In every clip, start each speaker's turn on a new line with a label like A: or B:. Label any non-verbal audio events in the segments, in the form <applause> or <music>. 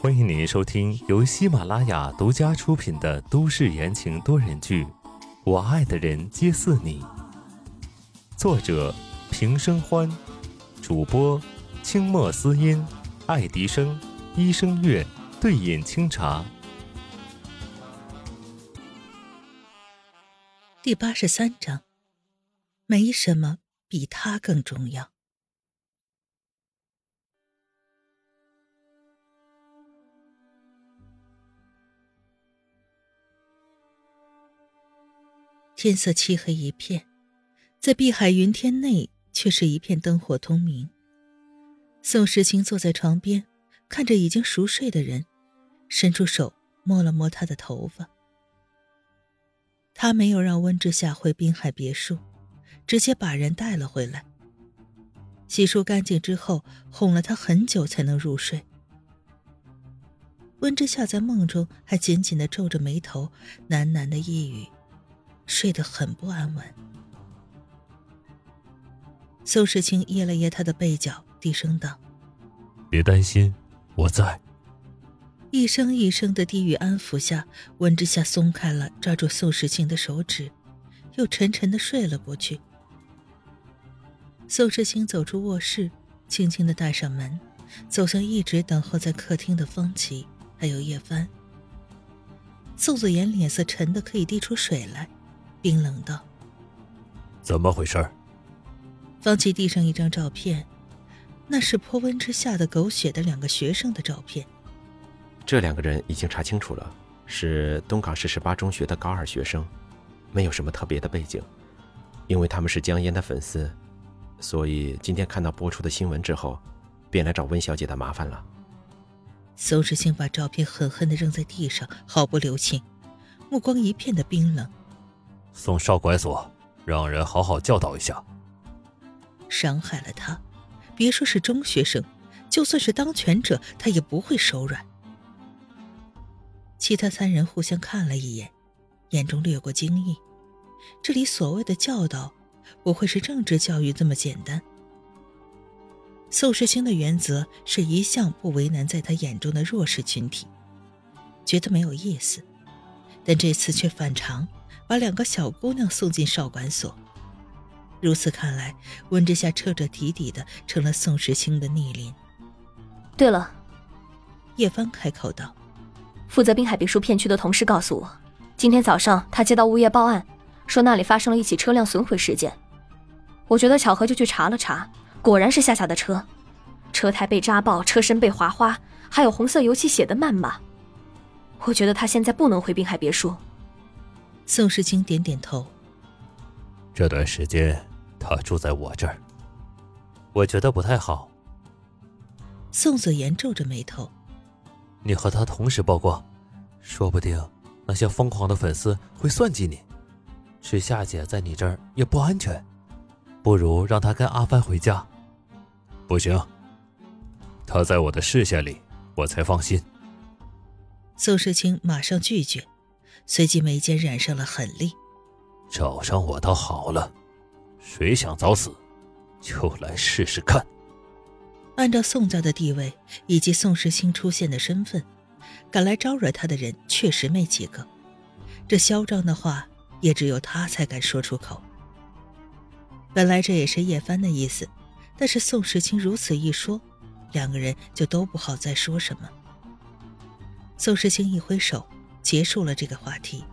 A: 欢迎您收听由喜马拉雅独家出品的都市言情多人剧《我爱的人皆似你》，作者平生欢，主播清墨思音、爱迪生、医生月、对饮清茶。
B: 第八十三章，没什么比他更重要。天色漆黑一片，在碧海云天内却是一片灯火通明。宋时清坐在床边，看着已经熟睡的人，伸出手摸了摸他的头发。他没有让温之夏回滨海别墅，直接把人带了回来。洗漱干净之后，哄了他很久才能入睡。温之夏在梦中还紧紧的皱着眉头，喃喃的呓语。睡得很不安稳。宋时清掖了掖他的背角，低声道：“
A: 别担心，我在。”
B: 一声一声的低语安抚下，温之夏松开了抓住宋时清的手指，又沉沉的睡了过去。宋时清走出卧室，轻轻的带上门，走向一直等候在客厅的方琦，还有叶帆。宋子言脸色沉的可以滴出水来。冰冷道：“
A: 怎么回事？”
B: 方琦递上一张照片，那是泼温之下的狗血的两个学生的照片。
C: 这两个人已经查清楚了，是东港市十八中学的高二学生，没有什么特别的背景。因为他们是江烟的粉丝，所以今天看到播出的新闻之后，便来找温小姐的麻烦了。
B: 邹志兴把照片狠狠地扔在地上，毫不留情，目光一片的冰冷。
A: 送少管所，让人好好教导一下。
B: 伤害了他，别说是中学生，就算是当权者，他也不会手软。其他三人互相看了一眼，眼中掠过惊异。这里所谓的教导，不会是政治教育这么简单。宋世清的原则是一向不为难在他眼中的弱势群体，觉得没有意思，但这次却反常。把两个小姑娘送进少管所，如此看来，温之夏彻彻底底的成了宋时清的逆鳞。
D: 对了，
B: 叶帆开口道：“
D: 负责滨海别墅片区的同事告诉我，今天早上他接到物业报案，说那里发生了一起车辆损毁事件。我觉得巧合，就去查了查，果然是夏夏的车，车胎被扎爆，车身被划花，还有红色油漆写的谩骂。我觉得他现在不能回滨海别墅。”
B: 宋时清点点头。
A: 这段时间他住在我这儿，我觉得不太好。
B: 宋子言皱着眉头：“
A: 你和他同时曝光，说不定那些疯狂的粉丝会算计你。是夏姐在你这儿也不安全，不如让他跟阿帆回家。”不行，他在我的视线里，我才放心。
B: 宋时清马上拒绝。随即眉间染上了狠戾，
A: 找上我倒好了，谁想早死，就来试试看。
B: 按照宋家的地位以及宋时清出现的身份，敢来招惹他的人确实没几个。这嚣张的话也只有他才敢说出口。本来这也是叶帆的意思，但是宋时清如此一说，两个人就都不好再说什么。宋时清一挥手。结束了这个话题，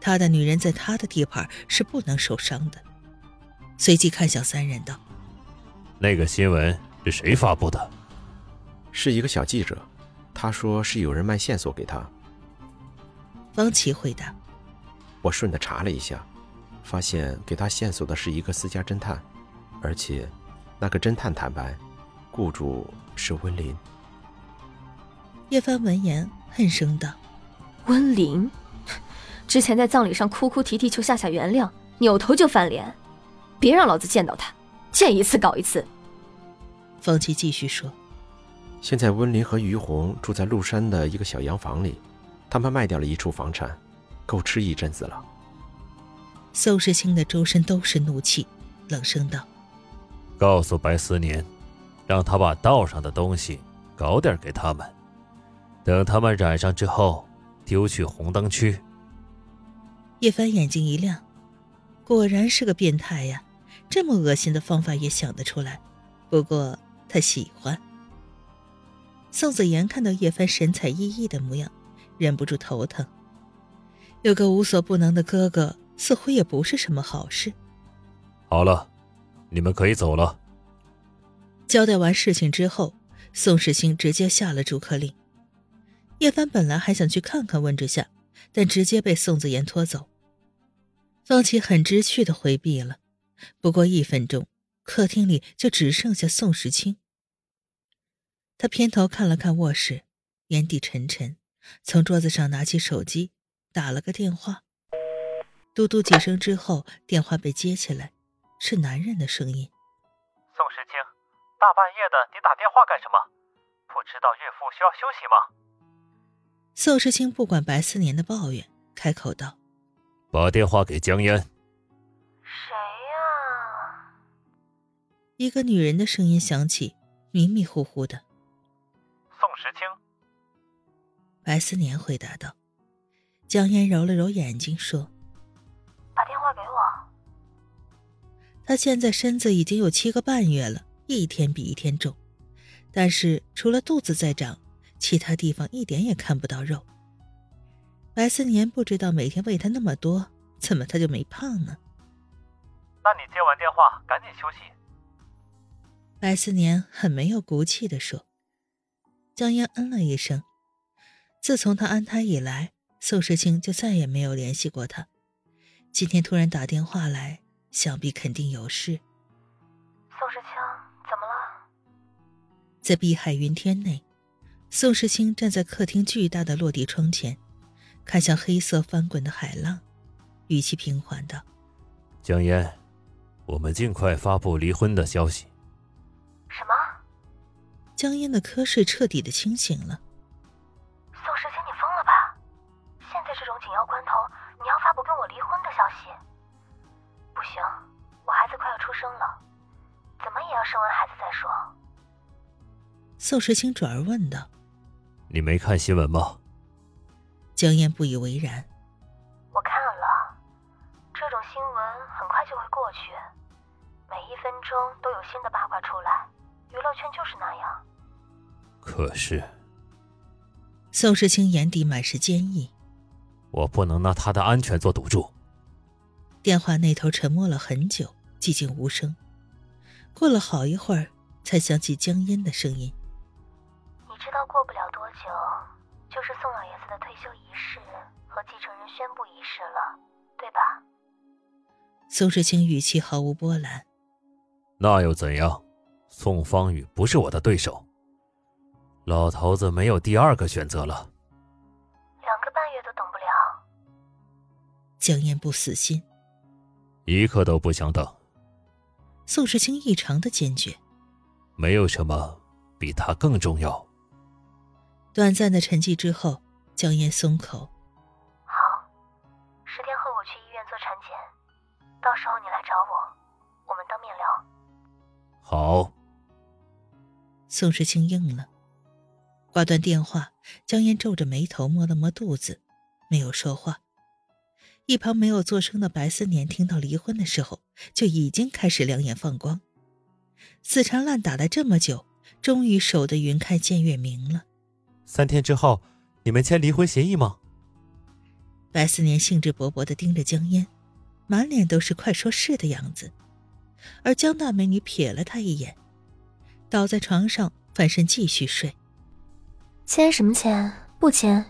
B: 他的女人在他的地盘是不能受伤的。随即看向三人道：“
A: 那个新闻是谁发布的？
C: 是一个小记者，他说是有人卖线索给他。”
B: 方琦回答：“
C: 我顺着查了一下，发现给他线索的是一个私家侦探，而且那个侦探坦白，雇主是温林。”
B: 叶帆闻言恨声道。
D: 温林，之前在葬礼上哭哭啼啼求夏夏原谅，扭头就翻脸，别让老子见到他，见一次搞一次。
B: 方琦继续说：“
C: 现在温林和于红住在麓山的一个小洋房里，他们卖掉了一处房产，够吃一阵子了。”
B: 宋时清的周身都是怒气，冷声道：“
A: 告诉白思年，让他把道上的东西搞点给他们，等他们染上之后，丢去红灯区。
B: 叶帆眼睛一亮，果然是个变态呀！这么恶心的方法也想得出来，不过他喜欢。宋子妍看到叶帆神采奕奕的模样，忍不住头疼。有个无所不能的哥哥，似乎也不是什么好事。
A: 好了，你们可以走了。
B: 交代完事情之后，宋世清直接下了逐客令。叶帆本来还想去看看温之夏，但直接被宋子言拖走。方琦很知趣的回避了。不过一分钟，客厅里就只剩下宋时清。他偏头看了看卧室，眼底沉沉，从桌子上拿起手机，打了个电话。嘟嘟几声之后，电话被接起来，是男人的声音：“
E: 宋时清，大半夜的你打电话干什么？不知道岳父需要休息吗？”
B: 宋时清不管白思年的抱怨，开口道：“
A: 把电话给江烟。”
B: 谁呀一个女人的声音响起，迷迷糊糊的。
E: 宋时清，
B: 白思年回答道。江烟揉了揉眼睛，说：“
F: 把电话给我。”
B: 他现在身子已经有七个半月了，一天比一天重，但是除了肚子在长，其他地方一点也看不到肉。白思年不知道每天喂他那么多，怎么他就没胖呢？
E: 那你接完电话赶紧休息。
B: 白思年很没有骨气的说：“江烟嗯了一声。自从他安胎以来，宋时清就再也没有联系过他。今天突然打电话来，想必肯定有事。”
F: 宋时清，怎么了？
B: 在碧海云天内，宋时清站在客厅巨大的落地窗前，看向黑色翻滚的海浪，语气平缓道：“
A: 江烟，我们尽快发布离婚的消息。”
F: 什么？
B: 江烟的瞌睡彻底的清醒了。
F: 宋时清，你疯了吧？现在这种紧要关头，你要发布跟我离婚的消息？不行，我孩子快要出生了，怎么也要生完孩子再说。
B: 宋时清转而问道：“
A: 你没看新闻吗？”
B: 江烟不以为然：“
F: 我看了，这种新闻很快就会过去，每一分钟都有新的八卦出来。”娱乐圈就是那样。
A: 可是，
B: 宋时清眼底满是坚毅。
A: 我不能拿他的安全做赌注。
B: 电话那头沉默了很久，寂静无声。过了好一会儿，才响起江烟的声音：“
F: 你知道，过不了多久，就是宋老爷子的退休仪式和继承人宣布仪式了，对吧？”
B: 宋时清语气毫无波澜：“
A: 那又怎样？”宋方宇不是我的对手，老头子没有第二个选择了。
F: 两个半月都等不了。
B: 江燕不死心，
A: 一刻都不想等。
B: 宋时清异常的坚决，
A: 没有什么比他更重要。
B: 短暂的沉寂之后，江烟松口：“
F: 好，十天后我去医院做产检，到时候你来找我，我们当面聊。”
A: 好。
B: 宋时清应了，挂断电话，江烟皱着眉头摸了摸肚子，没有说话。一旁没有作声的白思年听到离婚的时候，就已经开始两眼放光。死缠烂打了这么久，终于守得云开见月明了。
A: 三天之后，你们签离婚协议吗？
B: 白思年兴致勃勃地盯着江烟，满脸都是快说是的样子。而江大美女瞥了他一眼。倒在床上，翻身继续睡。
D: 签什么签？不签。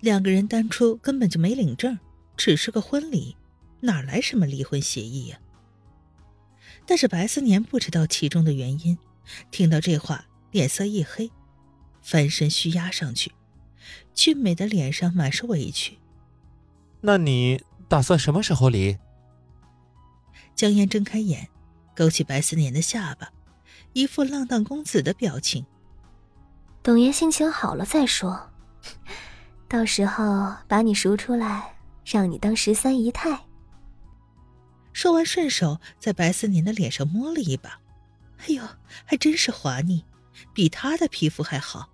B: 两个人当初根本就没领证，只是个婚礼，哪来什么离婚协议呀？但是白思年不知道其中的原因，听到这话，脸色一黑，翻身虚压上去，俊美的脸上满是委屈。
A: 那你打算什么时候离？
B: 江烟睁开眼，勾起白思年的下巴。一副浪荡公子的表情。
D: 等爷心情好了再说，到时候把你赎出来，让你当十三姨太。
B: 说完，顺手在白思年的脸上摸了一把，哎呦，还真是滑腻，比他的皮肤还好。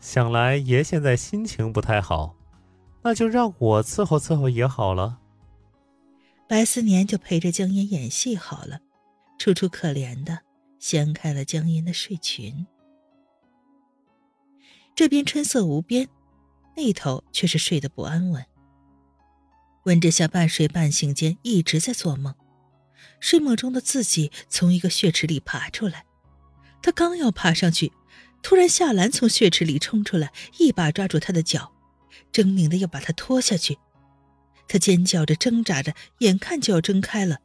A: 想来爷现在心情不太好，那就让我伺候伺候爷好了。
B: 白思年就陪着江烟演戏好了，楚楚可怜的掀开了江烟的睡裙。这边春色无边，那头却是睡得不安稳。温之夏半睡半醒间一直在做梦，睡梦中的自己从一个血池里爬出来，他刚要爬上去，突然夏兰从血池里冲出来，一把抓住他的脚，狰狞的要把他拖下去。他尖叫着挣扎着，眼看就要睁开了，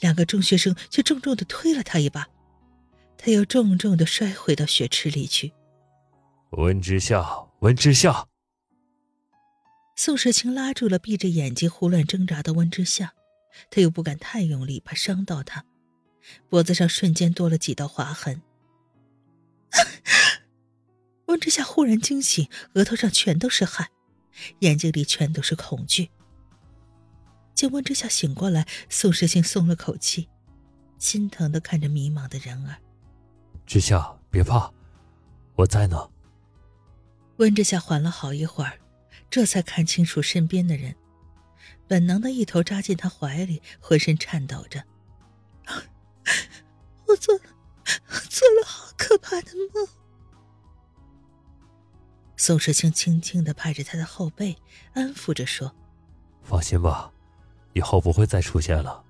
B: 两个中学生却重重的推了他一把，他又重重的摔回到血池里去。
A: 温之夏，温之夏。
B: 宋时清拉住了闭着眼睛胡乱挣扎的温之夏，他又不敢太用力，怕伤到他，脖子上瞬间多了几道划痕。<laughs> 温之夏忽然惊醒，额头上全都是汗，眼睛里全都是恐惧。见温之夏醒过来，宋时清松了口气，心疼的看着迷茫的人儿：“
A: 之夏，别怕，我在呢。”
B: 温之夏缓了好一会儿，这才看清楚身边的人，本能的一头扎进他怀里，浑身颤抖着：“ <laughs> 我做了，怕的梦。”宋时清轻轻的拍着他的后背，安抚着说：“
A: 放心吧，以后不会再出现了。”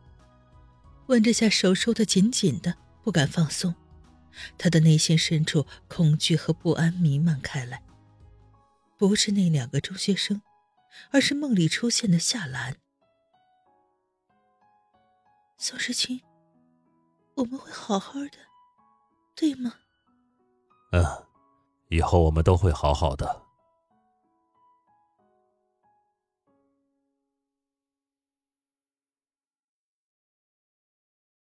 B: 温之夏手收的紧紧的，不敢放松，他的内心深处恐惧和不安弥漫开来。不是那两个中学生，而是梦里出现的夏兰。宋时清，我们会好好的，对吗？
A: 嗯，以后我们都会好好的。